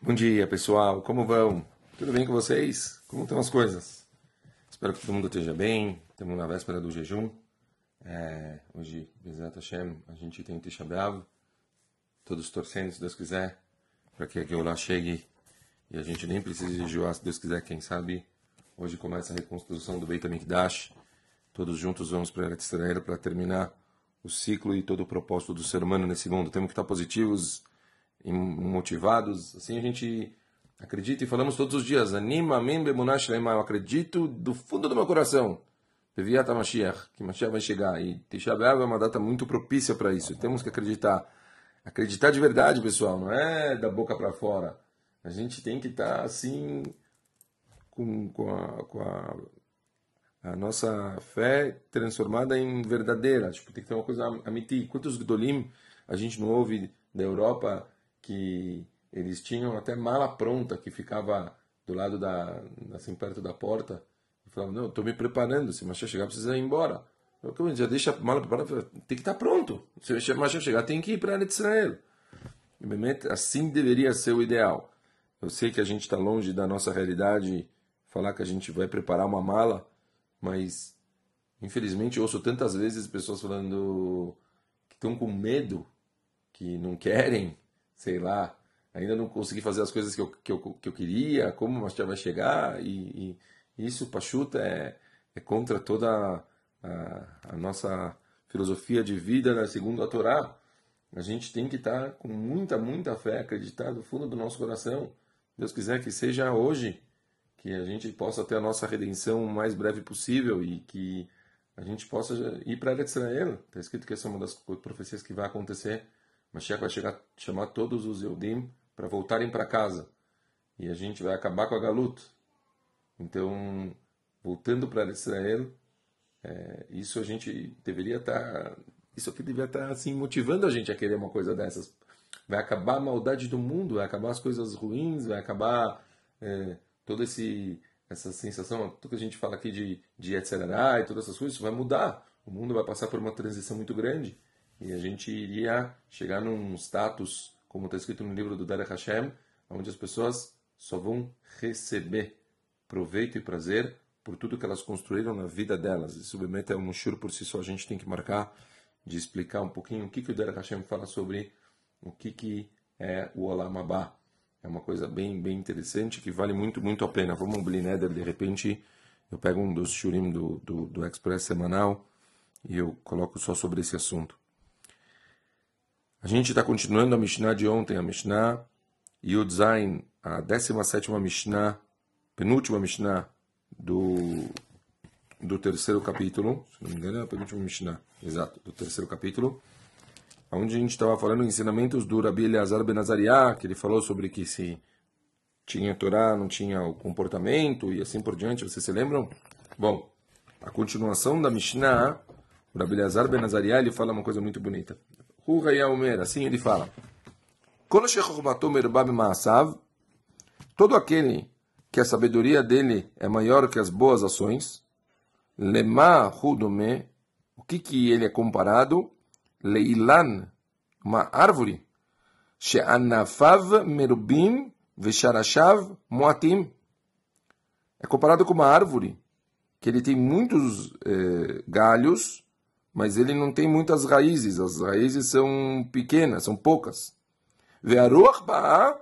Bom dia, pessoal. Como vão? Tudo bem com vocês? Como estão as coisas? Espero que todo mundo esteja bem. Estamos na véspera do jejum. É, hoje, Bezat Hashem, a gente tem Tisha B'Av. Todos torcendo, se Deus quiser, para que a Geulah chegue e a gente nem precise jejuar, se Deus quiser, quem sabe. Hoje começa a reconstrução do Beit HaMikdash. Todos juntos vamos para Eretz Israel para terminar o ciclo e todo o propósito do ser humano nesse mundo. Temos que estar positivos motivados. Assim a gente acredita e falamos todos os dias. Anima, eu acredito do fundo do meu coração. Que Mashiach vai chegar. E Tisha é uma data muito propícia para isso. Temos que acreditar. Acreditar de verdade, pessoal, não é da boca para fora. A gente tem que estar assim com, com, a, com a, a, nossa fé transformada em verdadeira. Tipo, tem que ter uma coisa amiti. Quantos Gdolim a gente não ouve da Europa que eles tinham até mala pronta que ficava do lado da assim perto da porta. E falavam não estou me preparando se o Mashiach chegar precisa ir embora. Eu já deixa a mala preparada? Tem que estar pronto. Se o Mashiach chegar tem que ir para Israel. E assim deveria ser o ideal. Eu sei que a gente está longe da nossa realidade falar que a gente vai preparar uma mala mas infelizmente ouço tantas vezes pessoas falando que estão com medo que não querem sei lá, ainda não consegui fazer as coisas que eu, que eu, que eu queria, como o Mashiach vai chegar, e, e isso, Pachuta, é, é contra toda a, a, nossa filosofia de vida né, segundo a Torá. A gente tem que estar com muita, muita fé, acreditar do fundo do nosso coração. Deus quiser que seja hoje, que a gente possa ter a nossa redenção o mais breve possível e que a gente possa ir para Israel. Está escrito que essa é uma das profecias que vai acontecer Mashiach vai chegar, chamar todos os Eudim para voltarem para casa. E a gente vai acabar com a Galut. Então, voltando para Israel, é, isso a gente deveria estar. Tá, isso aqui deveria estar tá, assim, motivando a gente a querer uma coisa dessas. Vai acabar a maldade do mundo, vai acabar as coisas ruins, vai acabar é, toda essa sensação, tudo que a gente fala aqui de, de etc. e todas essas coisas, vai mudar. O mundo vai passar por uma transição muito grande e a gente iria chegar num status, como está escrito no livro do Derech Hashem, onde as pessoas só vão receber proveito e prazer por tudo que elas construíram na vida delas. Isso, obviamente, é um shur por si só. A gente tem que marcar de explicar um pouquinho o que, que o Derech Hashem fala sobre o que, que é o Olam Abba. É uma coisa bem, bem interessante que vale muito, muito a pena. Vamos um Blineder, de repente, eu pego um dos shurim do, do, do Express semanal e eu coloco só sobre esse assunto. A gente está continuando a Mishnah de ontem, a Mishnah Yud Zain, a 17 Mishnah, penúltima Mishnah do, do terceiro capítulo, se não me engano é a penúltima Mishnah, exato, do terceiro capítulo, onde a gente estava falando ensinamentos do Rabi Eleazar Ben Azariah, que ele falou sobre que se tinha Torá, não tinha o comportamento e assim por diante, vocês se lembram? Bom, a continuação da Mishnah, o Rabi Eleazar Ben Azariah, ele fala uma coisa muito bonita. Omer, assim ele fala. Todo aquele que a sabedoria dele é maior que as boas ações, lema hudome, o que que ele é comparado? Leilan, uma árvore, she'anafav merubim vesharashav moatim. É comparado com uma árvore que ele tem muitos eh, galhos mas ele não tem muitas raízes, as raízes são pequenas, são poucas. Ve'aruach ba'a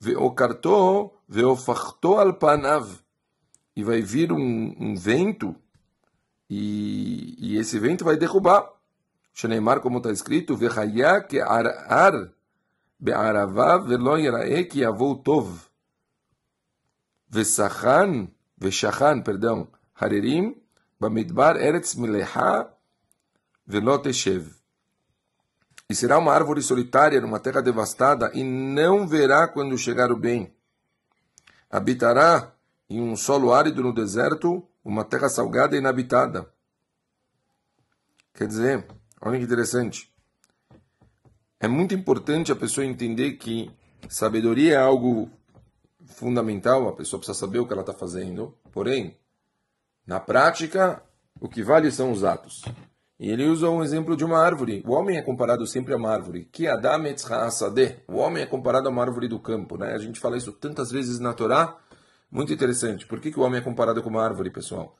ve'okarto ve'ofachto al panav. E vai vir um, um vento e, e, esse vento vai derrubar. Sheneimar, como está escrito, ve'chaya que ar, ar be'aravav ve'lo ki avou tov. Ve'sachan, ve'shachan, perdão, harerim, bamidbar eretz mileha Veloteshev. E será uma árvore solitária numa terra devastada e não verá quando chegar o bem. Habitará em um solo árido no deserto, uma terra salgada e inabitada. Quer dizer, olha que interessante. É muito importante a pessoa entender que sabedoria é algo fundamental, a pessoa precisa saber o que ela está fazendo, porém, na prática, o que vale são os atos. E ele usa um exemplo de uma árvore. O homem é comparado sempre a uma árvore. Que Adam O homem é comparado a uma árvore do campo. Né? A gente fala isso tantas vezes na Torá. Muito interessante. Por que, que o homem é comparado com uma árvore, pessoal?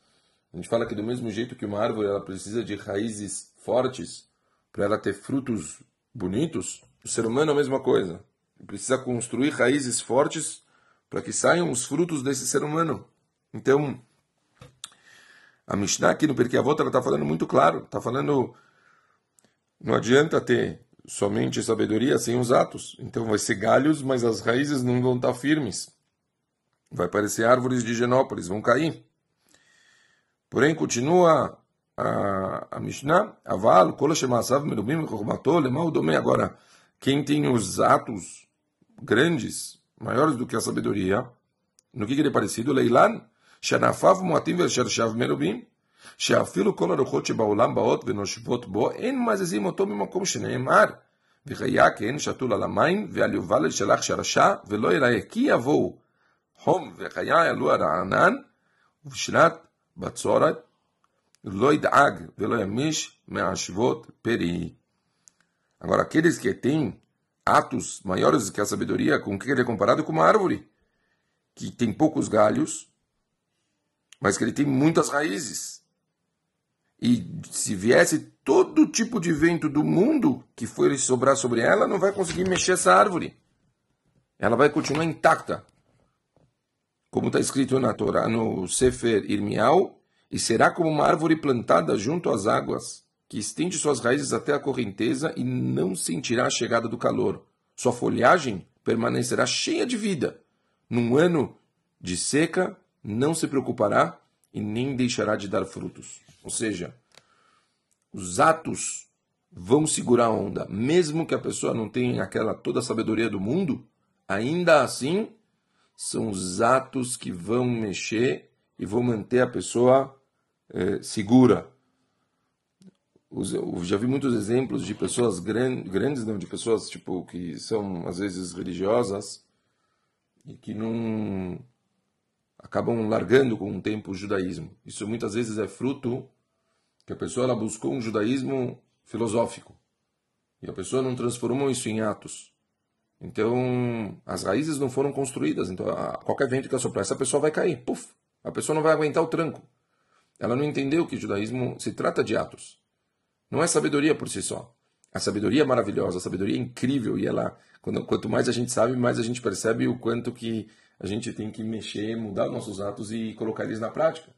A gente fala que do mesmo jeito que uma árvore ela precisa de raízes fortes para ela ter frutos bonitos, o ser humano é a mesma coisa. Ele precisa construir raízes fortes para que saiam os frutos desse ser humano. Então, a Mishnah aqui no Perkei Avot, está falando muito claro. Está falando, não adianta ter somente sabedoria sem os atos. Então vai ser galhos, mas as raízes não vão estar firmes. Vai parecer árvores de Genópolis, vão cair. Porém, continua a, a Mishnah, Aval, Kol Shemasav Merubim Chokhmato, Lemal Domei. Agora, quem tem os atos grandes, maiores do que a sabedoria, no que, que ele é parecido? Leilan, שענפיו מועטים ושרשיו מרובים, שאפילו כל הרוחות שבעולם באות ונושבות בו, אין מזיזים אותו ממקום שנאמר, וחיה כן שתול על המים, ועל יובל שלח שרשה, ולא יראה כי יבואו חום וחיה יעלו על הענן, ובשנת בצורת לא ידאג ולא ימיש מהשבות פרי. Agora, aqueles que têm atos maiores que a sabedoria, com que ele é comparado com uma árvore, que tem poucos galhos, mas que ele tem muitas raízes. E se viesse todo tipo de vento do mundo que for sobrar sobre ela, não vai conseguir mexer essa árvore. Ela vai continuar intacta. Como está escrito na Torá, no Sefer Irmial, e será como uma árvore plantada junto às águas, que estende suas raízes até a correnteza e não sentirá a chegada do calor. Sua folhagem permanecerá cheia de vida. Num ano de seca, não se preocupará e nem deixará de dar frutos. Ou seja, os atos vão segurar a onda, mesmo que a pessoa não tenha aquela toda a sabedoria do mundo, ainda assim são os atos que vão mexer e vão manter a pessoa eh, segura. Eu já vi muitos exemplos de pessoas grandes, não, de pessoas tipo que são às vezes religiosas e que não acabam largando com o tempo o judaísmo. Isso muitas vezes é fruto que a pessoa ela buscou um judaísmo filosófico e a pessoa não transformou isso em atos. Então, as raízes não foram construídas. Então, qualquer vento que assoprar, essa pessoa vai cair. Puf! A pessoa não vai aguentar o tranco. Ela não entendeu que judaísmo se trata de atos. Não é sabedoria por si só. A sabedoria é maravilhosa, a sabedoria é incrível e ela, quando, quanto mais a gente sabe, mais a gente percebe o quanto que a gente tem que mexer, mudar nossos atos e colocar eles na prática.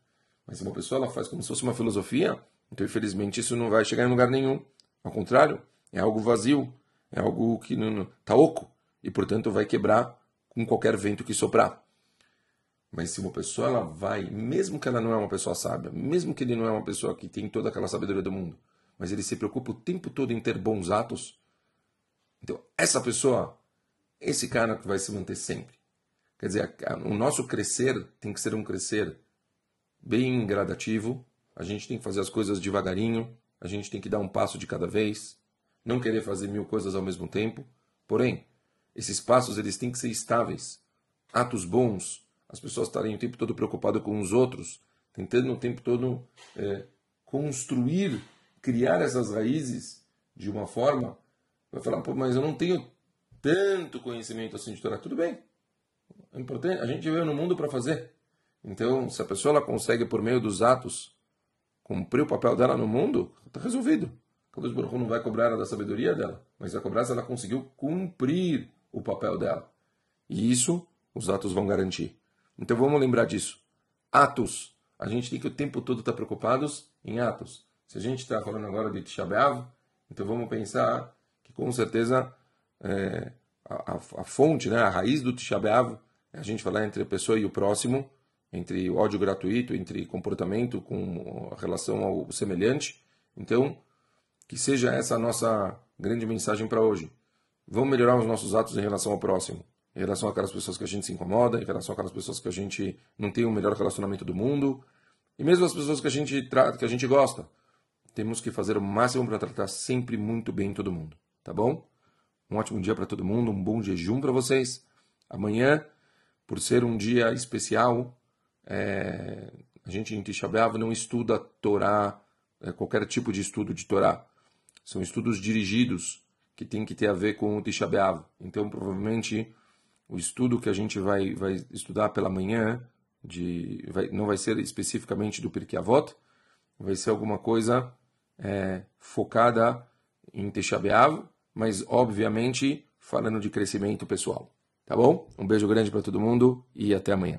Mas se uma pessoa ela faz como se fosse uma filosofia, então infelizmente isso não vai chegar em lugar nenhum. Ao contrário, é algo vazio, é algo que não está oco e portanto vai quebrar com qualquer vento que soprar. Mas se uma pessoa ela vai, mesmo que ela não é uma pessoa sábia, mesmo que ele não é uma pessoa que tem toda aquela sabedoria do mundo, mas ele se preocupa o tempo todo em ter bons atos, então essa pessoa, esse cara que vai se manter sempre. Quer dizer, o nosso crescer tem que ser um crescer bem gradativo, a gente tem que fazer as coisas devagarinho, a gente tem que dar um passo de cada vez, não querer fazer mil coisas ao mesmo tempo. Porém, esses passos eles têm que ser estáveis, atos bons, as pessoas estarem o tempo todo preocupadas com os outros, tentando o tempo todo é, construir, criar essas raízes de uma forma. Vai falar, Pô, mas eu não tenho tanto conhecimento assim de Torá. Tudo bem, é importante, a gente veio no mundo para fazer. Então, se a pessoa ela consegue, por meio dos atos, cumprir o papel dela no mundo, está resolvido. Kadosh Baruch não vai cobrar ela da sabedoria dela, mas vai cobrar se ela conseguiu cumprir o papel dela. E isso os atos vão garantir. Então vamos lembrar disso. Atos. A gente tem que o tempo todo estar tá preocupados em atos. Se a gente está falando agora de Tisha B'Av, então vamos pensar que com certeza é, a, a, fonte, né, a raiz do Tisha B'Av a gente falar entre a pessoa e o próximo, entre ódio gratuito, entre comportamento com relação ao semelhante. Então, que seja essa a nossa grande mensagem para hoje. Vamos melhorar os nossos atos em relação ao próximo, em relação àquelas pessoas que a gente se incomoda, em relação àquelas pessoas que a gente não tem o melhor relacionamento do mundo, e mesmo as pessoas que a gente trata, que a gente gosta. Temos que fazer o máximo para tratar sempre muito bem todo mundo, tá bom? Um ótimo dia para todo mundo, um bom jejum para vocês. Amanhã por ser um dia especial, é, a gente em Tisha não estuda Torá é, qualquer tipo de estudo de Torá. São estudos dirigidos que tem que ter a ver com o Tisha. Então, provavelmente, o estudo que a gente vai, vai estudar pela manhã de, vai, não vai ser especificamente do Pirkei Avot, vai ser alguma coisa é, focada em Tisha mas, obviamente, falando de crescimento pessoal. Tá bom? Um beijo grande para todo mundo e até amanhã.